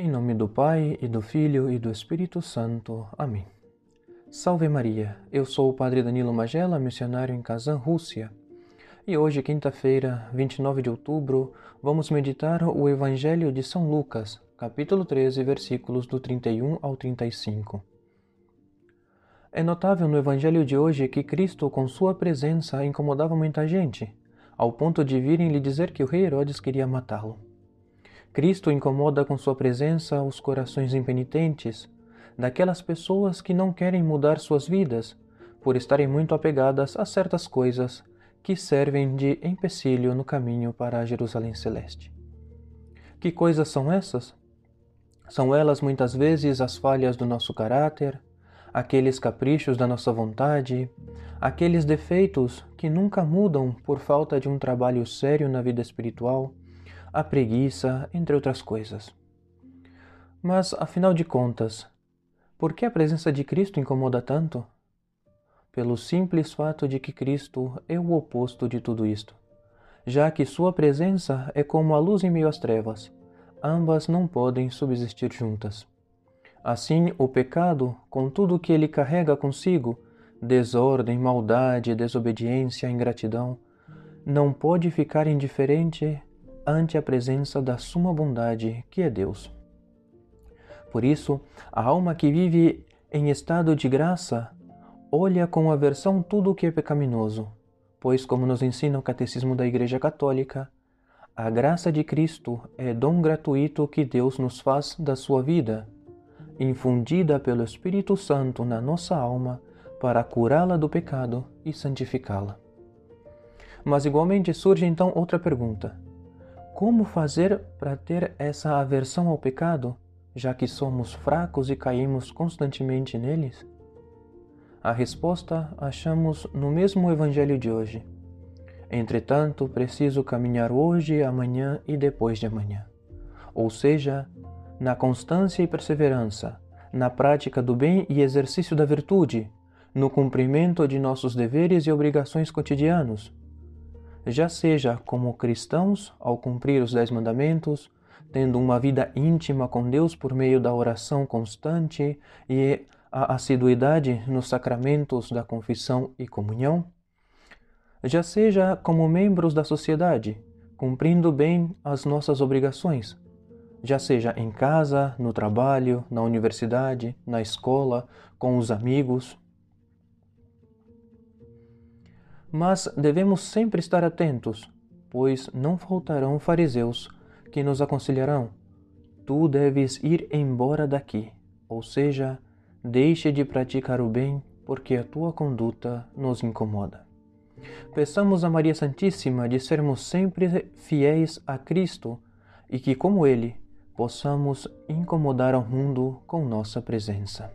Em nome do Pai, e do Filho, e do Espírito Santo. Amém. Salve Maria, eu sou o Padre Danilo Magela, missionário em Kazan, Rússia. E hoje, quinta-feira, 29 de outubro, vamos meditar o Evangelho de São Lucas, capítulo 13, versículos do 31 ao 35. É notável no Evangelho de hoje que Cristo, com sua presença, incomodava muita gente, ao ponto de virem lhe dizer que o rei Herodes queria matá-lo. Cristo incomoda com sua presença os corações impenitentes daquelas pessoas que não querem mudar suas vidas por estarem muito apegadas a certas coisas que servem de empecilho no caminho para a Jerusalém Celeste. Que coisas são essas? São elas muitas vezes as falhas do nosso caráter, aqueles caprichos da nossa vontade, aqueles defeitos que nunca mudam por falta de um trabalho sério na vida espiritual, a preguiça, entre outras coisas. Mas, afinal de contas, por que a presença de Cristo incomoda tanto? Pelo simples fato de que Cristo é o oposto de tudo isto, já que Sua presença é como a luz em meio às trevas, ambas não podem subsistir juntas. Assim, o pecado, com tudo o que ele carrega consigo, desordem, maldade, desobediência, ingratidão, não pode ficar indiferente ante a presença da suma bondade que é Deus. Por isso, a alma que vive em estado de graça olha com aversão tudo o que é pecaminoso, pois, como nos ensina o Catecismo da Igreja Católica, a graça de Cristo é dom gratuito que Deus nos faz da sua vida infundida pelo Espírito Santo na nossa alma para curá-la do pecado e santificá-la. Mas igualmente surge então outra pergunta: como fazer para ter essa aversão ao pecado, já que somos fracos e caímos constantemente neles? A resposta achamos no mesmo Evangelho de hoje. Entretanto, preciso caminhar hoje, amanhã e depois de amanhã. Ou seja, na constância e perseverança, na prática do bem e exercício da virtude, no cumprimento de nossos deveres e obrigações cotidianos, já seja como cristãos ao cumprir os Dez Mandamentos, tendo uma vida íntima com Deus por meio da oração constante e a assiduidade nos sacramentos da confissão e comunhão, já seja como membros da sociedade, cumprindo bem as nossas obrigações, já seja em casa, no trabalho, na universidade, na escola, com os amigos. Mas devemos sempre estar atentos, pois não faltarão fariseus que nos aconselharão: tu deves ir embora daqui, ou seja, deixe de praticar o bem, porque a tua conduta nos incomoda. Peçamos a Maria Santíssima de sermos sempre fiéis a Cristo e que, como Ele, possamos incomodar ao mundo com nossa presença.